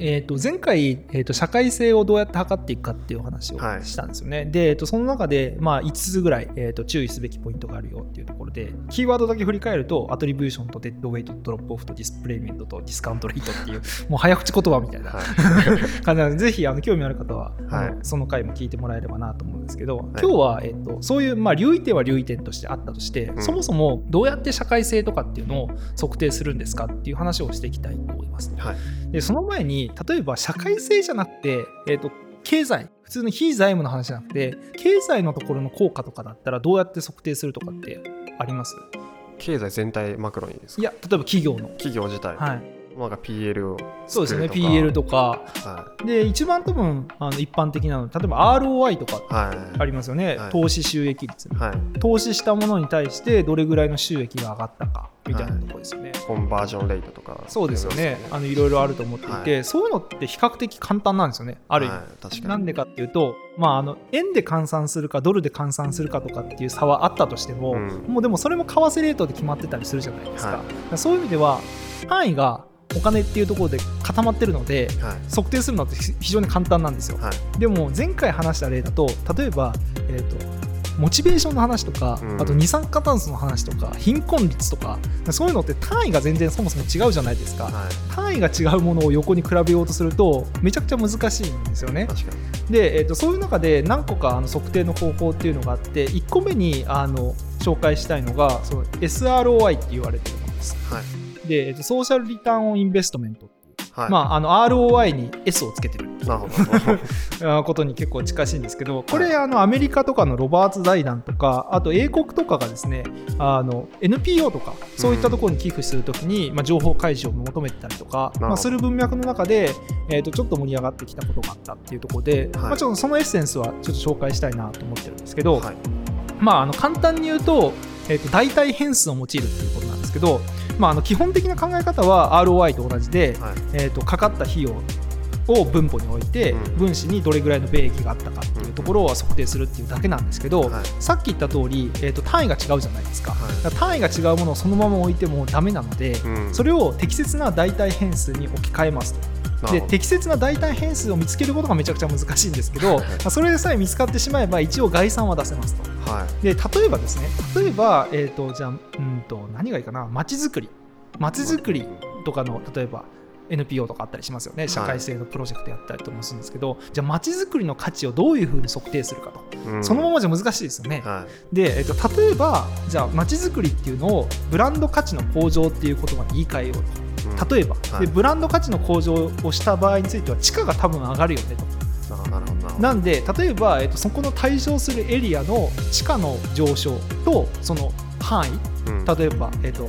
えー、と前回、えー、と社会性をどうやって測っていくかっていうお話をはい。したんですよね。で、えー、とその中で、まあ、5つぐらい、えー、と注意すべきポイントがあるよっていうところで、キーワードだけ振り返ると、アトリビューションとデッドウェイトとドロップオフとディスプレイメントとディスカウントレートっていう、もう早口言葉みたいなはい。感じなので、ぜひあの興味ある方は、はい。その回も聞いてもらえればなと思うんですけど、い。今日は、えっとそういう、まあ、留意点は留意点としてあったとして、うん。そもそもどうやって社会性とかっていうのを測定するんですかっていう話をしていきたいと思います。はい。でその前に例えば社会性じゃなくて、えっと経済普通の非財務の話じゃなくて経済のところの効果とかだったらどうやって測定するとかってあります？経済全体マクロにですか？いや例えば企業の、企業自体、はい、なんか PL をそうですよね PL とか。はで一番多分あの一般的なの例えば ROI とかありますよね、はい。投資収益率はい。投資したものに対してどれぐらいの収益が上がったかみたいなところですよね。コンバージョンレートとか。そうですよね。あのいろいろあると思っていて、はそういうのって比較的簡単なんですよねある意味。なんでかっていうと、まあ、あの円で換算するかドルで換算するかとかっていう差はあったとしても、うん。もうでもそれも為替レートで決まってたりするじゃないですか,、はい。そういう意味では範囲がお金っていうところで固まってるのではい。測定するのって非常に簡単なんですよ。はい。でも前回話した例だと例えば、えー、とモチベーションの話とか、うん。あと二酸化炭素の話とか貧困率とかそういうのって単位が全然そもそも違うじゃないですか、はい。単位が違うものを横に比べようとするとめちゃくちゃ難しいんですよね。で、えー、とそういう中で何個かあの測定の方法っていうのがあって1個目にあの紹介したいのがその SROI って言われてるものです。はいで、ソーシャルリターンオンインベストメントっていう、はい。まあ、あの ROI に S をつけてる。なるほど。あことに結構近しいんですけどこれあのアメリカとかのロバーツ財団とかあと英国とかがですねあの NPO とかそういったところに寄付するときに、まあ、情報開示を求めてたりとか、まあ、する文脈の中で、えー、とちょっと盛り上がってきたことがあったっていうところで、まあ、ちょっとそのエッセンスはちょっと紹介したいなと思ってるんですけど、はい。まあ、あの簡単に言うと,、えー、と代替変数を用いるっていうことなんですけど、まあ、あの基本的な考え方は ROI と同じで、はい。えー、とかかった費用を分母に置いて、うん。分子にどれぐらいの米益があったかっていうところを測定するっていうだけなんですけど、はい。さっき言った通り、えー、と単位が違うじゃないですか,、はい。単位が違うものをそのまま置いてもダメなので、うん。それを適切な代替変数に置き換えますと。で適切な代替変数を見つけることがめちゃくちゃ難しいんですけど、まあそれでさえ見つかってしまえば一応概算は出せますと。はい。で例えばですね例えば、えー、とじゃあうんと何がいいかな？街づくり。街づくりとかの例えば NPO とかあったりしますよね。社会性のプロジェクトやったりとかもするんですけど、じゃあ街づくりの価値をどういうふうに測定するかと、うん。そのままじゃ難しいですよね、はい。で、えっと例えばじゃあ街づくりっていうのをブランド価値の向上っていう言葉に言い換えよううんと例えば、はい。でブランド価値の向上をした場合については地価が多分上がるよねと。なんで例えば、えっとそこの対象するエリアの地価の上昇とその範囲うん。例えば、えっと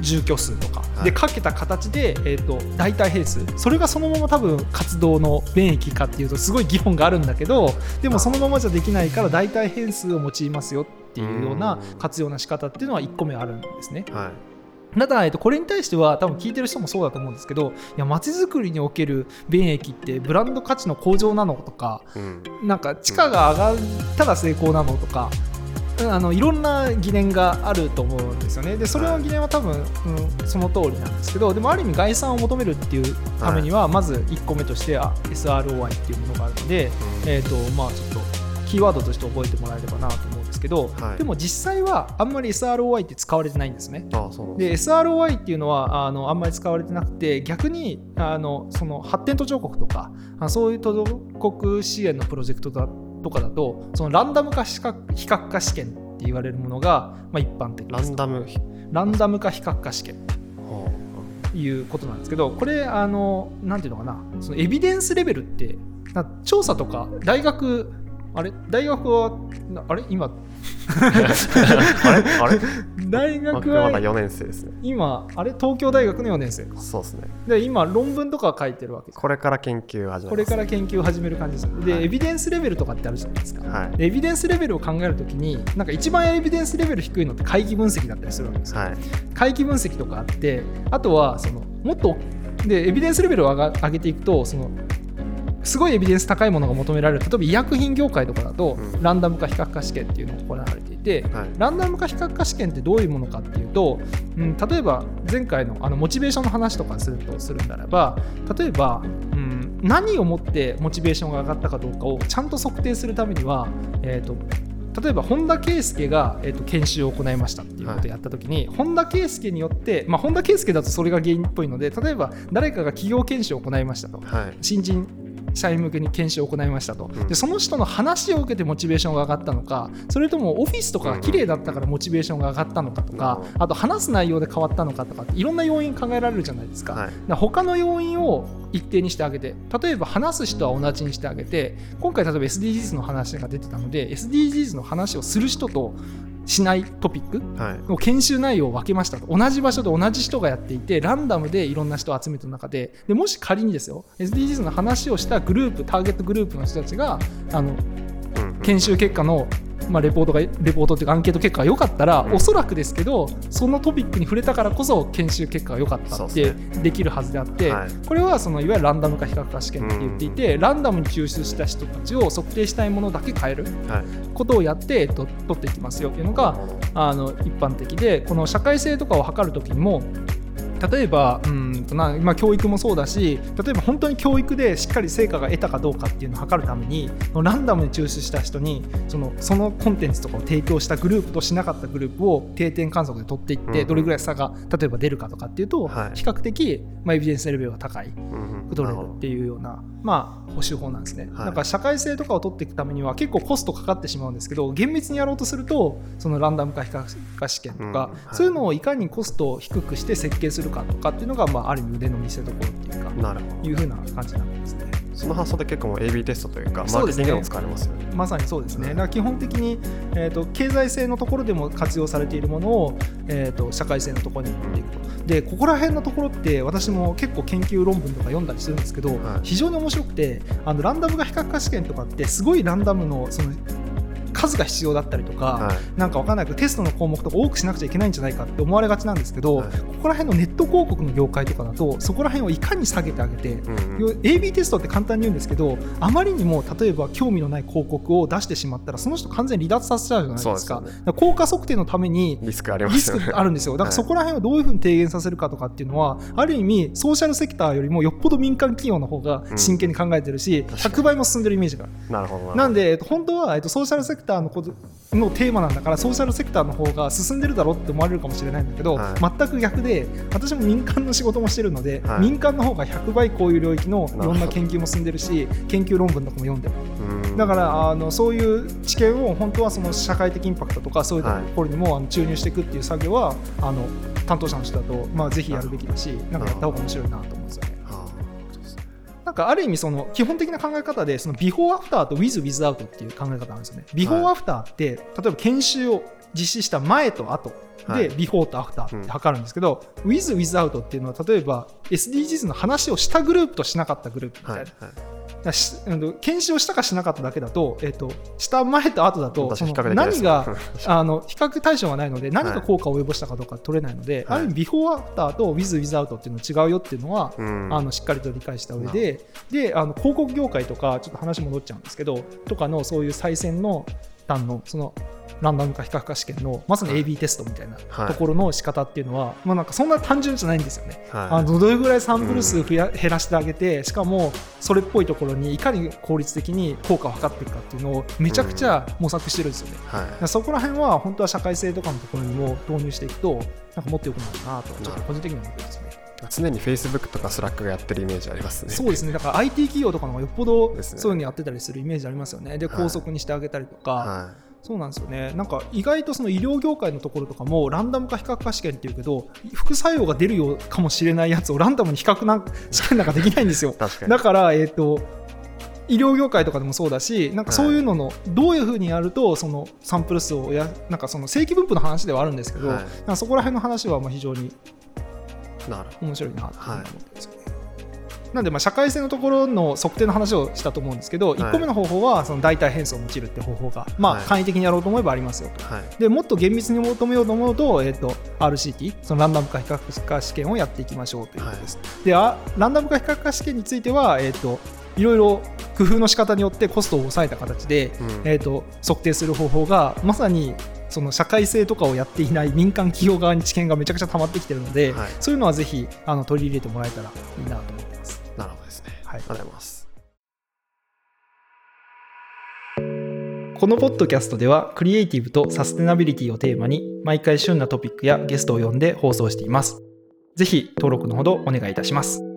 住居数とか。はい。でかけた形で、えっと代替変数。それがそのまま多分活動の便益かっていうとすごい議論があるんだけどでもそのままじゃできないから代替変数を用いますよっていうようなうん。活用の仕方っていうのは1個目あるんですね。はいただ、えっと、これに対しては多分聞いてる人もそうだと思うんですけどいや街づくりにおける便益ってブランド価値の向上なのとかうん。なんか地価が上がったら成功なのとか、あのいろんな疑念があると思うんですよね。でそれの疑念は多分、うん、その通りなんですけどでもある意味概算を求めるっていうためには、まず1個目としてあ SROI っていうものがあるので、うん。えーとまあ、ちょっとキーワードとして覚えてもらえればなと思うんですけど、はい。でも実際はあんまり SROI って使われてないんですね。あそうなんで SROI っていうのはあのあんまり使われてなくて逆にあのその発展途上国とかあそういう途上国支援のプロジェクトだとかだとそのランダム化比較比較化試験って言われるものが、まあ、一般的です。ランダムランダム化比較化試験。いうことなんですけどこれあのなんていうのかなそのエビデンスレベルってな調査とか大学あれ？大学はなあれ？今。うあれ？あれ？大学僕まだは4年生ですね。今あれ？東京大学の4年生か。そうですね。で今論文とか書いてるわけ。これから研究始めます。これから研究を始める感じです。よで、はい。エビデンスレベルとかってあるじゃないですか、はい。でエビデンスレベルを考えるときになんか一番エビデンスレベル低いのって回帰分析だったりするわけですよ、はい。回帰分析とかあってあとはそのもっとでエビデンスレベルを上げていくとそのすごいエビデンス高いものが求められる例えば医薬品業界とかだと、うん。ランダム化比較化試験っていうのが行われていて、はい。ランダム化比較化試験ってどういうものかっていうと、うん、例えば前回のあのモチベーションの話とかするとするならば例えば何をもってモチベーションが上がったかどうかをちゃんと測定するためには、えー、と例えば本田圭佑が、えー、と研修を行いましたっていうことをやった時に、本田圭佑によって、まあ、本田圭佑だとそれが原因っぽいので例えば誰かが企業研修を行いましたと。はい。新人社員向けに研修を行いましたと、うん。でその人の話を受けてモチベーションが上がったのかそれともオフィスとかが綺麗だったからモチベーションが上がったのかとか、うん。あと話す内容で変わったのかとかいろんな要因考えられるじゃないですか,、はい。他の要因を一定にしてあげて例えば話す人は同じにしてあげて今回例えば SDGs の話が出てたので SDGs の話をする人としないトピックはい。の研修内容を分けましたと。同じ場所で同じ人がやっていてランダムでいろんな人を集めた中ででもし仮にですよ SDGs の話をしたグループターゲットグループの人たちがあの研修結果の、まあ、レポートがレポートっていうかアンケート結果が良かったら、うん。おそらくですけどそのトピックに触れたからこそ研修結果が良かったってできるはずであって、はい。これはそのいわゆるランダム化比較化試験って言っていて、ランダムに抽出した人たちを測定したいものだけ変えるはい。ことをやって、えっと、取っていきますよっていうのがあの一般的でこの社会性とかを測るときにも例えばうんとな、まあ、教育もそうだし例えば本当に教育でしっかり成果が得たかどうかっていうのを測るためにランダムに抽出した人にそのそのコンテンツとかを提供したグループとしなかったグループを定点観測で取っていってうんどれぐらい差が例えば出るかとかっていうとはい。比較的、まあ、エビデンスレベルが高い取れなるっていうような、まあ、補修法なんですね。はい。だから社会性とかを取っていくためには結構コストかかってしまうんですけど厳密にやろうとするとそのランダム化比較化試験とか、そういうのをいかにコストを低くして設計するかとかっていうのが、まあ、ある意味腕の見せ所っていうかなるほどいうふうな感じなんですね。その発想で結構もう AB テストというかマーケティングでも使われますよねまさにそうですね。はいだから基本的に、えー、と経済性のところでも活用されているものを、えー、と社会性のところに持っていくと。でここら辺のところって私も結構研究論文とか読んだりするんですけど、はい非常に面白くてあのランダムが比較化試験とかってすごいランダムのその数が必要だったりとか、はい。なんかわかんないけどテストの項目とか多くしなくちゃいけないんじゃないかって思われがちなんですけど、はい。ここら辺のネット広告の業界とかだとそこら辺をいかに下げてあげて、うんうん要 AB テストって簡単に言うんですけどあまりにも例えば興味のない広告を出してしまったらその人完全に離脱させちゃうじゃないですか。ね。効果測定のためにリスクありまリスすあるんですよ。だからそこら辺をどういうふうに低減させるかとかっていうのは、ある意味、ソーシャルセクターよりもよっぽど民間企業の方が真剣に考えてるし、確かに。100倍も進んでるイメージがある。なるほど。なんで、えっと本当は、えっと、ソーシャルセクターのことのテーマなんだから、ソーシャルセクターの方が進んでるだろうって思われるかもしれないんだけど、はい全く逆で、私も民間の仕事もしてるので、はい民間の方が100倍こういう領域のいろんな研究も進んでるし、研究論文とかも読んでる。うんだからあのそういう知見を本当はその社会的インパクトとかそういうところにもあの注入していくっていう作業はあの担当者の人だと、まあ、ぜひやるべきだしなんかやった方が面白いなと思うんですよね。なんかある意味その基本的な考え方でそのビフォーアフターと with without っていう考え方なんですよね。ビフォーアフターって、例えば研修を実施した前と後はいでビフォーとアフターって測るんですけど、 with without っていうのは例えば SDGs の話をしたグループとしなかったグループみたいな。はいはいだからしたかしなかっただけだと、えっとした前と後だと何があの比較対象がないので何が効果を及ぼしたかどうか取れないので、はい。ある意味ビフォーアフターと with without っていうのは違うよっていうのは、うん。あのしっかりと理解した上でであの広告業界とかちょっと話戻っちゃうんですけどとかのそういう再選の端のそのランダム化比較化試験のまさにはい。AB テストみたいなはい。ところの仕方っていうのは、まあ、なんかそんな単純じゃないんですよね。はい。あのどれぐらいサンプル数増や、減らしてあげてしかもそれっぽいところにいかに効率的に効果を測っていくかっていうのをめちゃくちゃ模索してるんですよね。はい。だからそこら辺は本当は社会性とかのところにも導入していくとなんかもっと良くなるなとちょっと個人的には思ってますね。常に Facebook とか Slack がやってるイメージありますね。そうですね。だから IT 企業とかの方がよっぽどそういうのやってたりするイメージありますよね。ではい。高速にしてあげたりとか、はそうなんですよね。なんか意外とその医療業界のところとかもランダム化比較化試験っていうけど副作用が出るようかもしれないやつをランダムに比較なん試験なんかできないんですよ。だから、えー、と医療業界とかでもそうだしなんかそういうののどういうふうにやるとそのサンプル数をやなんかその正規分布の話ではあるんですけど、はい。そこら辺の話はまあ非常に面白いなと思ってますよね。なんでまあ社会性のところの測定の話をしたと思うんですけど、1個目の方法はその代替変数を用いるって方法が、まあ、はい簡易的にやろうと思えばありますよと。どはい。でもっと厳密に求めようと思うと,、えー、と RCT そのランダム化比較化試験をやっていきましょうということです。であランダム化比較化試験については、えー、といろいろ工夫の仕方によってコストを抑えた形で、うん。えー、と測定する方法がまさにその社会性とかをやっていない民間企業側に知見がめちゃくちゃ溜まってきてるので、はい、そういうのはぜひあの取り入れてもらえたらいいなと思ってます。なるほどですね、はい、ありがとうございますこのポッドキャストではクリエイティブとサステナビリティをテーマに毎回旬なトピックやゲストを呼んで放送しています。ぜひ登録のほどお願いいたします。